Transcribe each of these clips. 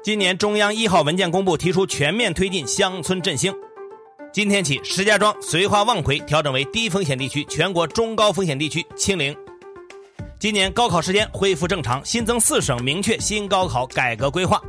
今年中央一号文件公布，提出全面推进乡村振兴。今天起，石家庄、绥化、望奎调整为低风险地区，全国中高风险地区清零。今年高考时间恢复正常，新增四省明确新高考改革规划。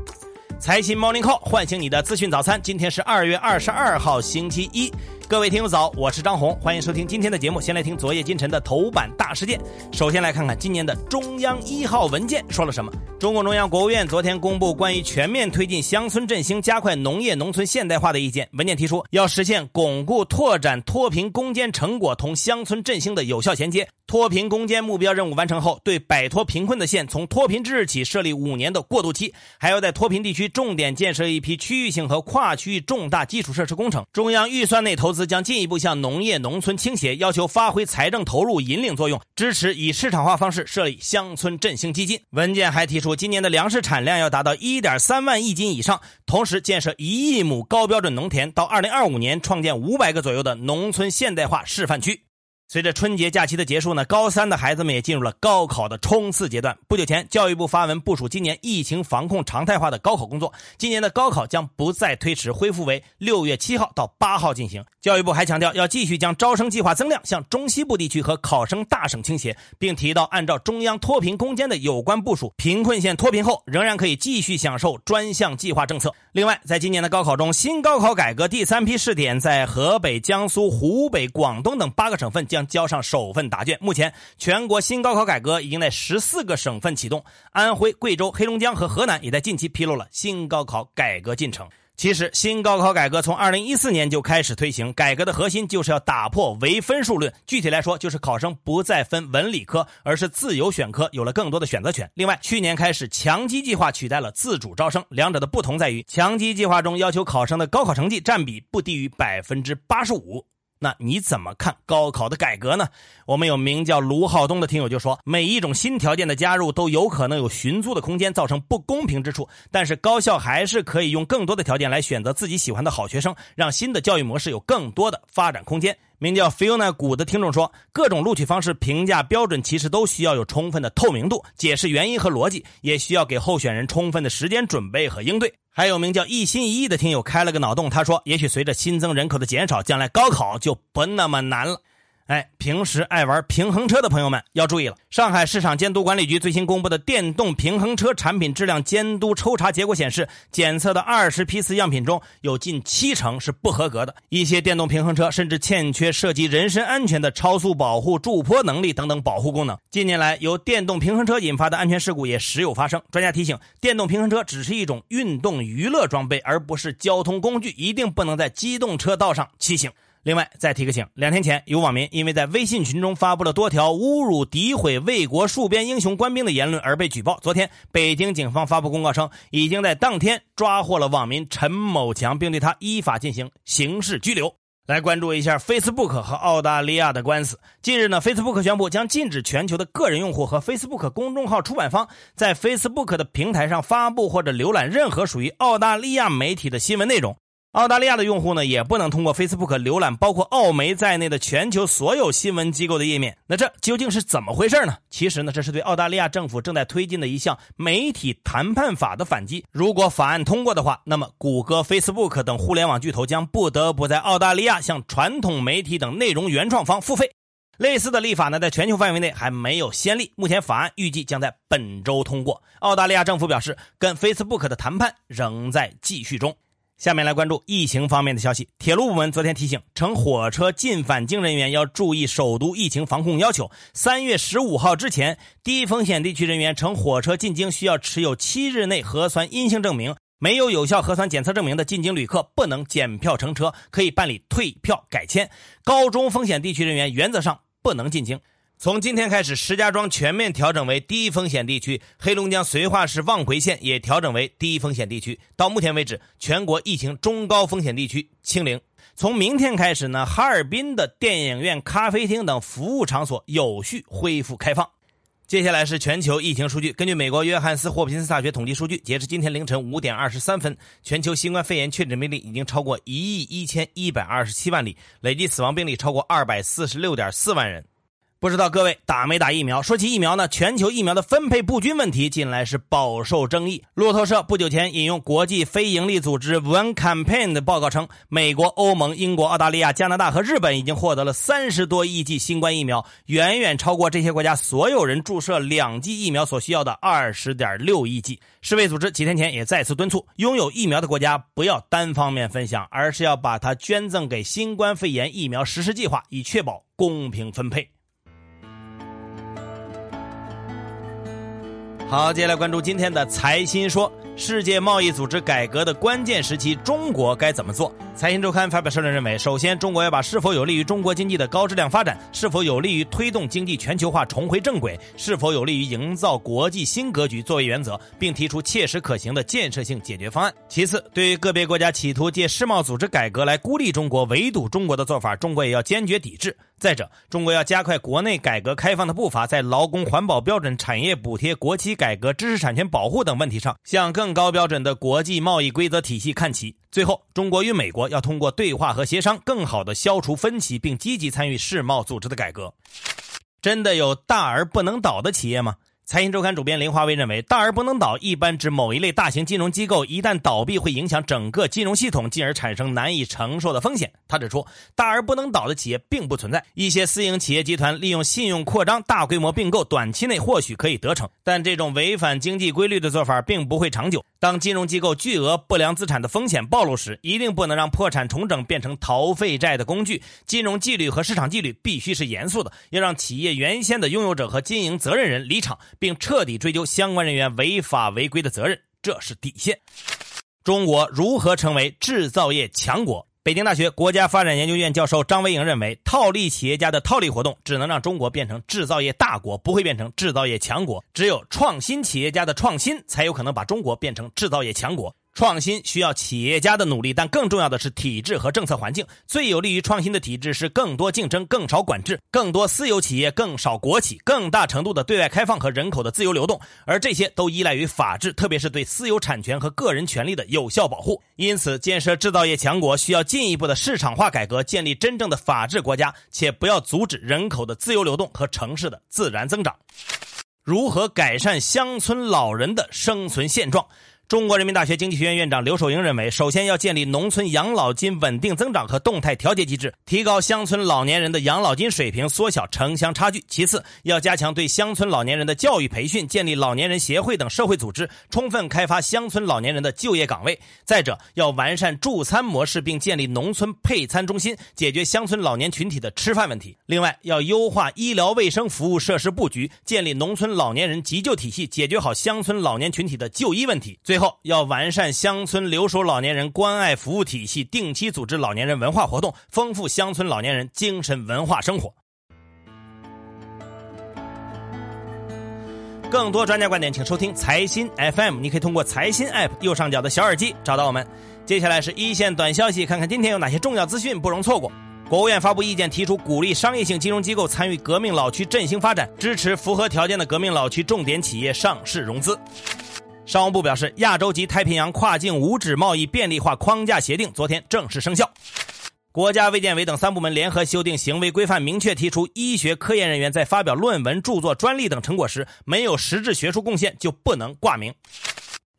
财新 Morning Call 唤醒你的资讯早餐。今天是二月二十二号，星期一。各位听友早，我是张红，欢迎收听今天的节目。先来听昨夜今晨的头版大事件。首先来看看今年的中央一号文件说了什么。中共中央、国务院昨天公布关于全面推进乡村振兴、加快农业农村现代化的意见。文件提出，要实现巩固拓展脱贫攻坚成果同乡村振兴的有效衔接。脱贫攻坚目标任务完成后，对摆脱贫困的县从脱贫之日起设立五年的过渡期，还要在脱贫地区重点建设一批区域性和跨区域重大基础设施工程。中央预算内投资将进一步向农业农村倾斜，要求发挥财政投入引领作用，支持以市场化方式设立乡村振兴基金。文件还提出，今年的粮食产量要达到一点三万亿斤以上，同时建设一亿亩高标准农田，到二零二五年创建五百个左右的农村现代化示范区。随着春节假期的结束呢，高三的孩子们也进入了高考的冲刺阶段。不久前，教育部发文部署今年疫情防控常态化的高考工作，今年的高考将不再推迟，恢复为六月七号到八号进行。教育部还强调，要继续将招生计划增量向中西部地区和考生大省倾斜，并提到按照中央脱贫攻坚的有关部署，贫困县脱贫后仍然可以继续享受专项计划政策。另外，在今年的高考中，新高考改革第三批试点在河北、江苏、湖北、广东等八个省份将。将交上首份答卷。目前，全国新高考改革已经在十四个省份启动，安徽、贵州、黑龙江和河南也在近期披露了新高考改革进程。其实，新高考改革从二零一四年就开始推行，改革的核心就是要打破唯分数论。具体来说，就是考生不再分文理科，而是自由选科，有了更多的选择权。另外，去年开始，强基计划取代了自主招生，两者的不同在于，强基计划中要求考生的高考成绩占比不低于百分之八十五。那你怎么看高考的改革呢？我们有名叫卢浩东的听友就说，每一种新条件的加入都有可能有寻租的空间，造成不公平之处。但是高校还是可以用更多的条件来选择自己喜欢的好学生，让新的教育模式有更多的发展空间。名叫 Fiona 古的听众说，各种录取方式评价标准其实都需要有充分的透明度，解释原因和逻辑，也需要给候选人充分的时间准备和应对。还有名叫一心一意的听友开了个脑洞，他说：“也许随着新增人口的减少，将来高考就不那么难了。”哎，平时爱玩平衡车的朋友们要注意了。上海市场监督管理局最新公布的电动平衡车产品质量监督抽查结果显示，检测的二十批次样品中有近七成是不合格的。一些电动平衡车甚至欠缺涉及人身安全的超速保护、助坡能力等等保护功能。近年来，由电动平衡车引发的安全事故也时有发生。专家提醒，电动平衡车只是一种运动娱乐装备，而不是交通工具，一定不能在机动车道上骑行。另外，再提个醒：两天前，有网民因为在微信群中发布了多条侮辱、诋毁卫国戍边英雄官兵的言论而被举报。昨天，北京警方发布公告称，已经在当天抓获了网民陈某强，并对他依法进行刑事拘留。来关注一下 Facebook 和澳大利亚的官司。近日呢，Facebook 宣布将禁止全球的个人用户和 Facebook 公众号出版方在 Facebook 的平台上发布或者浏览任何属于澳大利亚媒体的新闻内容。澳大利亚的用户呢，也不能通过 Facebook 浏览包括澳媒在内的全球所有新闻机构的页面。那这究竟是怎么回事呢？其实呢，这是对澳大利亚政府正在推进的一项媒体谈判法的反击。如果法案通过的话，那么谷歌、Facebook 等互联网巨头将不得不在澳大利亚向传统媒体等内容原创方付费。类似的立法呢，在全球范围内还没有先例。目前法案预计将在本周通过。澳大利亚政府表示，跟 Facebook 的谈判仍在继续中。下面来关注疫情方面的消息。铁路部门昨天提醒，乘火车进返京人员要注意首都疫情防控要求。三月十五号之前，低风险地区人员乘火车进京需要持有七日内核酸阴性证明。没有有效核酸检测证明的进京旅客不能检票乘车，可以办理退票改签。高中风险地区人员原则上不能进京。从今天开始，石家庄全面调整为低风险地区，黑龙江绥化市望奎县也调整为低风险地区。到目前为止，全国疫情中高风险地区清零。从明天开始呢，哈尔滨的电影院、咖啡厅等服务场所有序恢复开放。接下来是全球疫情数据。根据美国约翰斯霍普金斯大学统计数据，截至今天凌晨五点二十三分，全球新冠肺炎确诊病例已经超过一亿一千一百二十七万例，累计死亡病例超过二百四十六点四万人。不知道各位打没打疫苗？说起疫苗呢，全球疫苗的分配不均问题近来是饱受争议。路透社不久前引用国际非营利组织 One Campaign 的报告称，美国、欧盟、英国、澳大利亚、加拿大和日本已经获得了三十多亿剂新冠疫苗，远远超过这些国家所有人注射两剂疫苗所需要的二十点六亿剂。世卫组织几天前也再次敦促拥有疫苗的国家不要单方面分享，而是要把它捐赠给新冠肺炎疫苗实施计划，以确保公平分配。好，接下来关注今天的财新说。世界贸易组织改革的关键时期，中国该怎么做？财新周刊发表社论认为，首先，中国要把是否有利于中国经济的高质量发展，是否有利于推动经济全球化重回正轨，是否有利于营造国际新格局作为原则，并提出切实可行的建设性解决方案。其次，对于个别国家企图借世贸组织改革来孤立中国、围堵中国的做法，中国也要坚决抵制。再者，中国要加快国内改革开放的步伐，在劳工、环保标准、产业补贴、国企改革、知识产权保护等问题上，向更高标准的国际贸易规则体系看齐。最后，中国与美国要通过对话和协商，更好的消除分歧，并积极参与世贸组织的改革。真的有大而不能倒的企业吗？财新周刊主编林华威认为，大而不能倒一般指某一类大型金融机构一旦倒闭，会影响整个金融系统，进而产生难以承受的风险。他指出，大而不能倒的企业并不存在。一些私营企业集团利用信用扩张、大规模并购，短期内或许可以得逞，但这种违反经济规律的做法并不会长久。当金融机构巨额不良资产的风险暴露时，一定不能让破产重整变成逃废债的工具。金融纪律和市场纪律必须是严肃的，要让企业原先的拥有者和经营责任人离场。并彻底追究相关人员违法违规的责任，这是底线。中国如何成为制造业强国？北京大学国家发展研究院教授张维迎认为，套利企业家的套利活动只能让中国变成制造业大国，不会变成制造业强国。只有创新企业家的创新，才有可能把中国变成制造业强国。创新需要企业家的努力，但更重要的是体制和政策环境。最有利于创新的体制是更多竞争、更少管制、更多私有企业、更少国企、更大程度的对外开放和人口的自由流动。而这些都依赖于法治，特别是对私有产权和个人权利的有效保护。因此，建设制造业强国需要进一步的市场化改革，建立真正的法治国家，且不要阻止人口的自由流动和城市的自然增长。如何改善乡村老人的生存现状？中国人民大学经济学院院长刘守英认为，首先要建立农村养老金稳定增长和动态调节机制，提高乡村老年人的养老金水平，缩小城乡差距。其次，要加强对乡村老年人的教育培训，建立老年人协会等社会组织，充分开发乡村老年人的就业岗位。再者，要完善助餐模式，并建立农村配餐中心，解决乡村老年群体的吃饭问题。另外，要优化医疗卫生服务设施布局，建立农村老年人急救体系，解决好乡村老年群体的就医问题。最后要完善乡村留守老年人关爱服务体系，定期组织老年人文化活动，丰富乡村老年人精神文化生活。更多专家观点，请收听财新 FM。你可以通过财新 App 右上角的小耳机找到我们。接下来是一线短消息，看看今天有哪些重要资讯不容错过。国务院发布意见，提出鼓励商业性金融机构参与革命老区振兴发展，支持符合条件的革命老区重点企业上市融资。商务部表示，亚洲及太平洋跨境无纸贸易便利化框架协定昨天正式生效。国家卫健委等三部门联合修订行为规范，明确提出，医学科研人员在发表论文、著作、专利等成果时，没有实质学术贡献就不能挂名。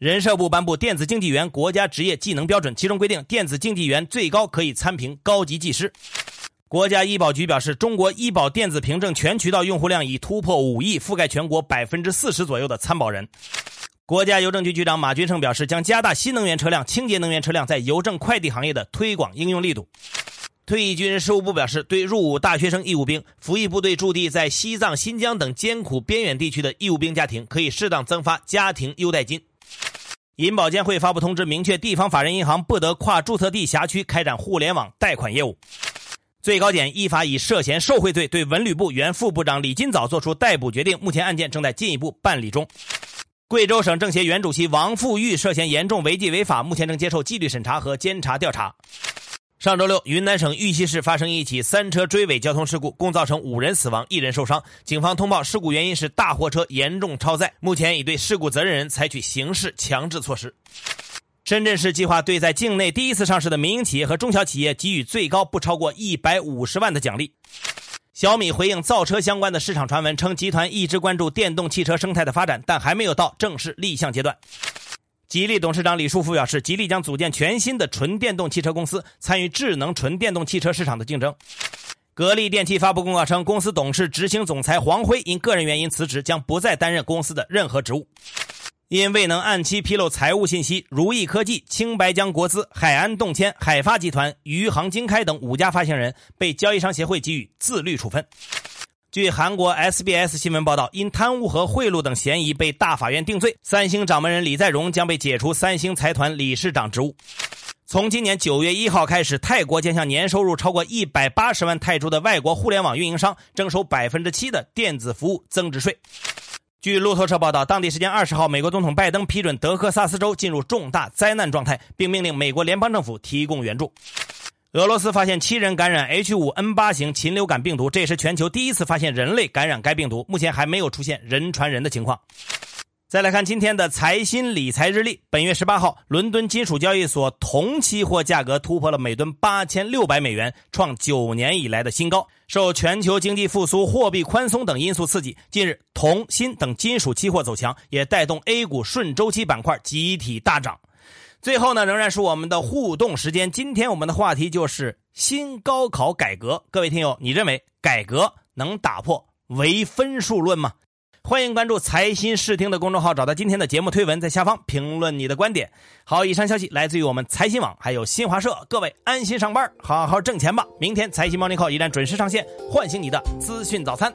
人社部颁布电子竞技员国家职业技能标准，其中规定，电子竞技员最高可以参评高级技师。国家医保局表示，中国医保电子凭证全渠道用户量已突破五亿，覆盖全国百分之四十左右的参保人。国家邮政局局长马军胜表示，将加大新能源车辆、清洁能源车辆在邮政快递行业的推广应用力度。退役军人事务部表示，对入伍大学生义务兵、服役部队驻地在西藏、新疆等艰苦边远地区的义务兵家庭，可以适当增发家庭优待金。银保监会发布通知，明确地方法人银行不得跨注册地辖区开展互联网贷款业务。最高检依法以涉嫌受贿罪对文旅部原副部长李金早作出逮捕决定，目前案件正在进一步办理中。贵州省政协原主席王富玉涉嫌严重违纪违法，目前正接受纪律审查和监察调查。上周六，云南省玉溪市发生一起三车追尾交通事故，共造成五人死亡、一人受伤。警方通报事故原因是大货车严重超载，目前已对事故责任人采取刑事强制措施。深圳市计划对在境内第一次上市的民营企业和中小企业给予最高不超过一百五十万的奖励。小米回应造车相关的市场传闻，称集团一直关注电动汽车生态的发展，但还没有到正式立项阶段。吉利董事长李书福表示，吉利将组建全新的纯电动汽车公司，参与智能纯电动汽车市场的竞争。格力电器发布公告称，公司董事、执行总裁黄辉因个人原因辞职，将不再担任公司的任何职务。因未能按期披露财务信息，如意科技、青白江国资、海安动迁、海发集团、余杭经开等五家发行人被交易商协会给予自律处分。据韩国 SBS 新闻报道，因贪污和贿赂等嫌疑被大法院定罪，三星掌门人李在镕将被解除三星财团理事长职务。从今年九月一号开始，泰国将向年收入超过一百八十万泰铢的外国互联网运营商征收百分之七的电子服务增值税。据路透社报道，当地时间二十号，美国总统拜登批准德克萨斯州进入重大灾难状态，并命令美国联邦政府提供援助。俄罗斯发现七人感染 H5N8 型禽流感病毒，这也是全球第一次发现人类感染该病毒，目前还没有出现人传人的情况。再来看今天的财新理财日历。本月十八号，伦敦金属交易所铜期货价格突破了每吨八千六百美元，创九年以来的新高。受全球经济复苏、货币宽松等因素刺激，近日铜、锌等金属期货走强，也带动 A 股顺周期板块集体大涨。最后呢，仍然是我们的互动时间。今天我们的话题就是新高考改革。各位听友，你认为改革能打破唯分数论吗？欢迎关注财新视听的公众号，找到今天的节目推文，在下方评论你的观点。好，以上消息来自于我们财新网，还有新华社。各位安心上班，好好挣钱吧。明天财新 Morning Call 依然准时上线，唤醒你的资讯早餐。